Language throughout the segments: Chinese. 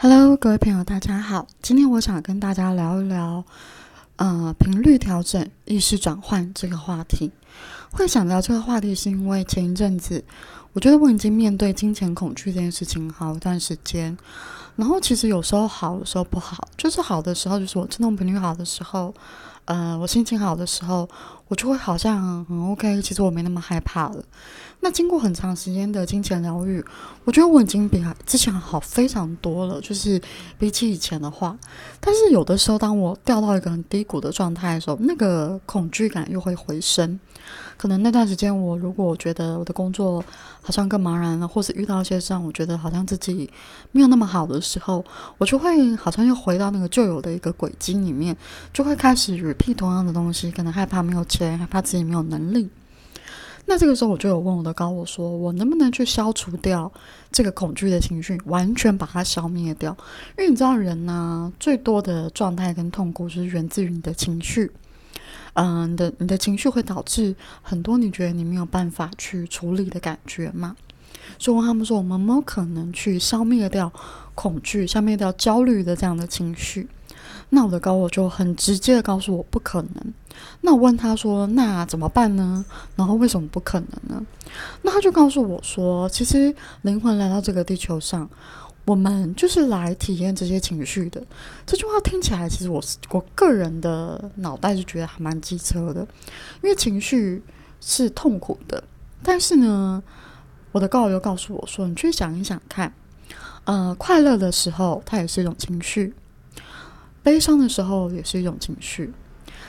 Hello，各位朋友，大家好。今天我想跟大家聊一聊，呃，频率调整、意识转换这个话题。会想聊这个话题，是因为前一阵子，我觉得我已经面对金钱恐惧这件事情好一段时间。然后其实有时候好，有时候不好。就是好的时候，就是我振动频率好的时候，呃，我心情好的时候，我就会好像很 OK。其实我没那么害怕了。那经过很长时间的金钱疗愈，我觉得我已经比之前好非常多了，就是比起以前的话。但是有的时候，当我掉到一个很低谷的状态的时候，那个恐惧感又会回升。可能那段时间，我如果觉得我的工作好像更茫然了，或是遇到一些让我觉得好像自己没有那么好的时候，我就会好像又回到那个旧有的一个轨迹里面，就会开始 repeat 同样的东西，可能害怕没有钱，害怕自己没有能力。那这个时候，我就有问我的高我说：“我能不能去消除掉这个恐惧的情绪，完全把它消灭掉？因为你知道，人呢最多的状态跟痛苦，就是源自于你的情绪。嗯，你的你的情绪会导致很多你觉得你没有办法去处理的感觉嘛。所以问他们说，我们有没有可能去消灭掉恐惧、消灭掉焦虑的这样的情绪？那我的高我就很直接的告诉我，不可能。”那我问他说：“那怎么办呢？然后为什么不可能呢？”那他就告诉我说：“其实灵魂来到这个地球上，我们就是来体验这些情绪的。”这句话听起来，其实我我个人的脑袋就觉得还蛮机车的，因为情绪是痛苦的。但是呢，我的高友告诉我说：“你去想一想看，呃，快乐的时候它也是一种情绪，悲伤的时候也是一种情绪。”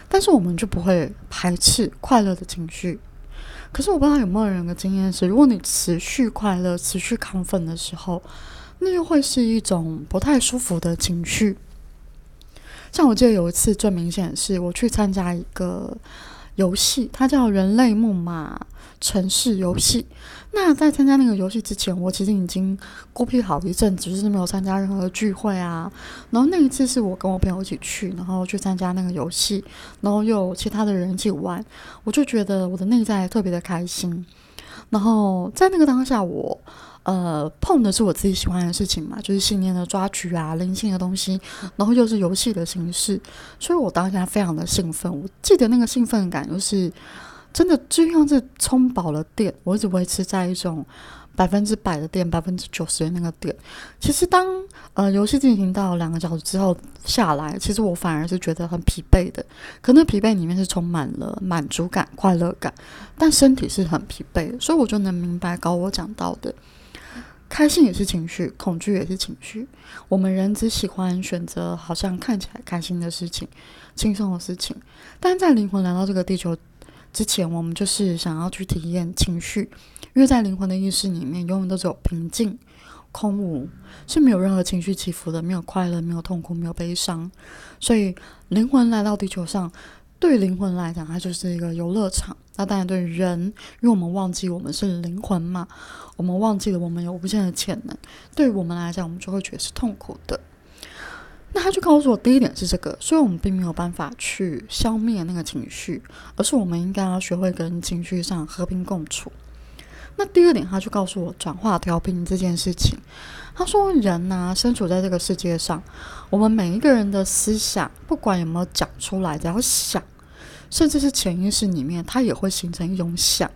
但是我们就不会排斥快乐的情绪。可是我不知道有没有人的经验是，如果你持续快乐、持续亢奋的时候，那又会是一种不太舒服的情绪。像我记得有一次最明显的是，我去参加一个游戏，它叫《人类木马城市游戏》。那在参加那个游戏之前，我其实已经孤僻好一阵子，就是没有参加任何的聚会啊。然后那一次是我跟我朋友一起去，然后去参加那个游戏，然后又有其他的人一起玩，我就觉得我的内在特别的开心。然后在那个当下，我呃碰的是我自己喜欢的事情嘛，就是信念的抓取啊，灵性的东西，然后又是游戏的形式，所以我当下非常的兴奋。我记得那个兴奋感就是。真的就像是充饱了电，我一直维持在一种百分之百的电，百分之九十的那个电。其实当呃游戏进行到两个小时之后下来，其实我反而是觉得很疲惫的。可能疲惫里面是充满了满足感、快乐感，但身体是很疲惫。所以我就能明白高我讲到的，开心也是情绪，恐惧也是情绪。我们人只喜欢选择好像看起来开心的事情、轻松的事情，但在灵魂来到这个地球。之前我们就是想要去体验情绪，因为在灵魂的意识里面，永远都只有平静、空无，是没有任何情绪起伏的，没有快乐，没有痛苦，没有悲伤。所以灵魂来到地球上，对灵魂来讲，它就是一个游乐场。那当然对人，因为我们忘记我们是灵魂嘛，我们忘记了我们有无限的潜能，对于我们来讲，我们就会觉得是痛苦的。那他就告诉我，第一点是这个，所以我们并没有办法去消灭那个情绪，而是我们应该要学会跟情绪上和平共处。那第二点，他就告诉我转化调频这件事情。他说，人呢，身处在这个世界上，我们每一个人的思想，不管有没有讲出来，只要想，甚至是潜意识里面，它也会形成一种想。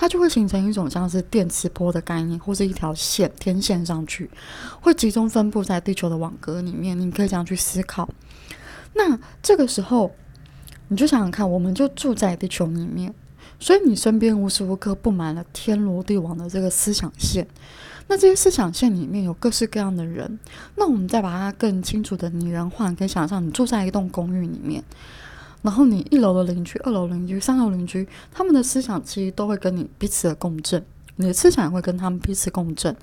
它就会形成一种像是电磁波的概念，或是一条线天线上去，会集中分布在地球的网格里面。你可以这样去思考。那这个时候，你就想想看，我们就住在地球里面，所以你身边无时无刻布满了天罗地网的这个思想线。那这些思想线里面有各式各样的人。那我们再把它更清楚的拟人化，可以想象你住在一栋公寓里面。然后你一楼的邻居、二楼邻居、三楼邻居，他们的思想其实都会跟你彼此的共振，你的思想也会跟他们彼此共振。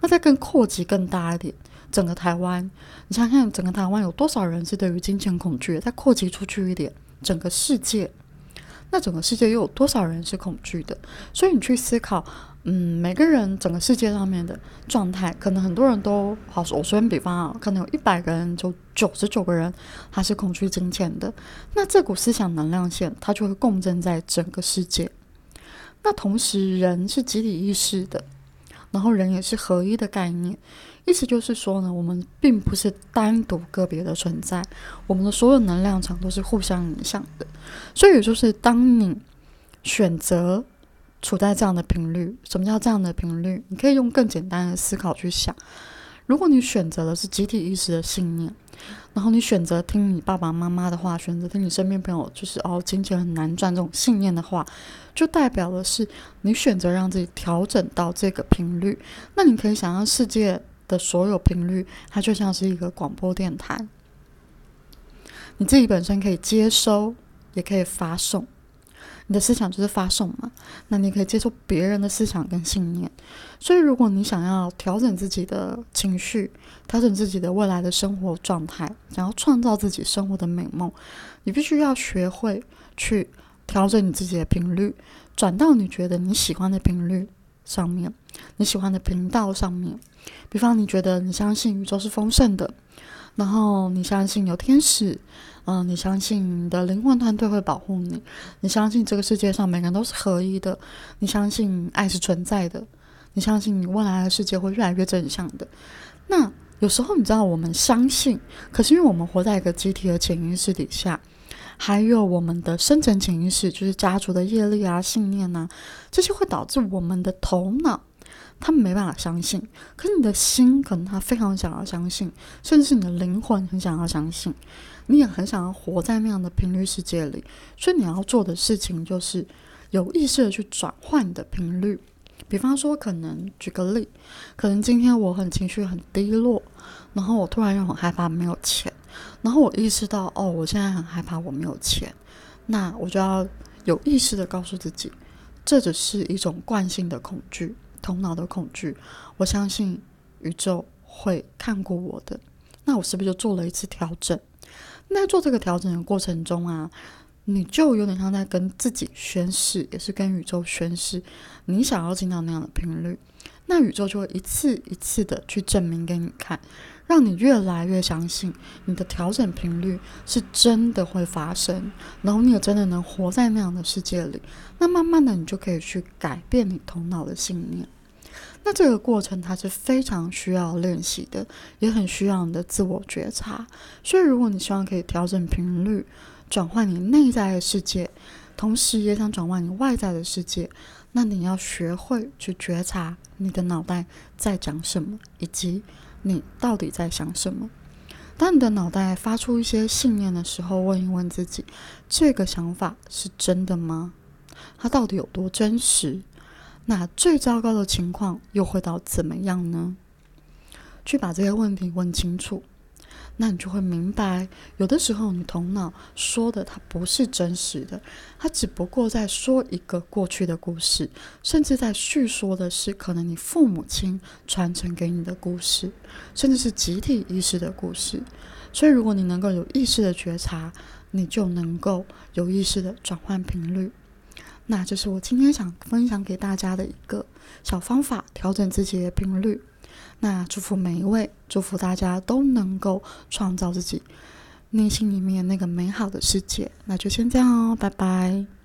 那再更扩及更大一点，整个台湾，你想想，整个台湾有多少人是对于金钱恐惧？再扩及出去一点，整个世界，那整个世界又有多少人是恐惧的？所以你去思考。嗯，每个人整个世界上面的状态，可能很多人都好。我随便比方啊，可能有一百个人，就九十九个人他是恐惧金钱的。那这股思想能量线，它就会共振在整个世界。那同时，人是集体意识的，然后人也是合一的概念。意思就是说呢，我们并不是单独个别的存在，我们的所有能量场都是互相影响的。所以，就是当你选择处在这样的频率，什么叫这样的频率？你可以用更简单的思考去想。如果你选择的是集体意识的信念，然后你选择听你爸爸妈妈的话，选择听你身边朋友就是哦，金钱很难赚这种信念的话，就代表的是你选择让自己调整到这个频率。那你可以想象世界的所有频率，它就像是一个广播电台，你自己本身可以接收，也可以发送。你的思想就是发送嘛，那你可以接受别人的思想跟信念。所以，如果你想要调整自己的情绪，调整自己的未来的生活状态，想要创造自己生活的美梦，你必须要学会去调整你自己的频率，转到你觉得你喜欢的频率上面，你喜欢的频道上面。比方，你觉得你相信宇宙是丰盛的，然后你相信有天使。嗯，你相信你的灵魂团队会保护你，你相信这个世界上每个人都是合一的，你相信爱是存在的，你相信你未来的世界会越来越正向的。那有时候你知道，我们相信，可是因为我们活在一个集体的潜意识底下，还有我们的深层潜意识，就是家族的业力啊、信念啊，这些会导致我们的头脑。他们没办法相信，可是你的心可能他非常想要相信，甚至是你的灵魂很想要相信，你也很想要活在那样的频率世界里。所以你要做的事情就是有意识的去转换你的频率。比方说，可能举个例，可能今天我很情绪很低落，然后我突然又很害怕没有钱，然后我意识到哦，我现在很害怕我没有钱，那我就要有意识的告诉自己，这只是一种惯性的恐惧。头脑的恐惧，我相信宇宙会看过我的。那我是不是就做了一次调整？那做这个调整的过程中啊，你就有点像在跟自己宣誓，也是跟宇宙宣誓，你想要进到那样的频率，那宇宙就会一次一次的去证明给你看，让你越来越相信你的调整频率是真的会发生，然后你也真的能活在那样的世界里。那慢慢的，你就可以去改变你头脑的信念。那这个过程它是非常需要练习的，也很需要你的自我觉察。所以，如果你希望可以调整频率，转换你内在的世界，同时也想转换你外在的世界，那你要学会去觉察你的脑袋在讲什么，以及你到底在想什么。当你的脑袋发出一些信念的时候，问一问自己：这个想法是真的吗？它到底有多真实？那最糟糕的情况又会到怎么样呢？去把这些问题问清楚，那你就会明白，有的时候你头脑说的它不是真实的，它只不过在说一个过去的故事，甚至在叙说的是可能你父母亲传承给你的故事，甚至是集体意识的故事。所以，如果你能够有意识的觉察，你就能够有意识的转换频率。那这是我今天想分享给大家的一个小方法，调整自己的频率。那祝福每一位，祝福大家都能够创造自己内心里面那个美好的世界。那就先这样哦，拜拜。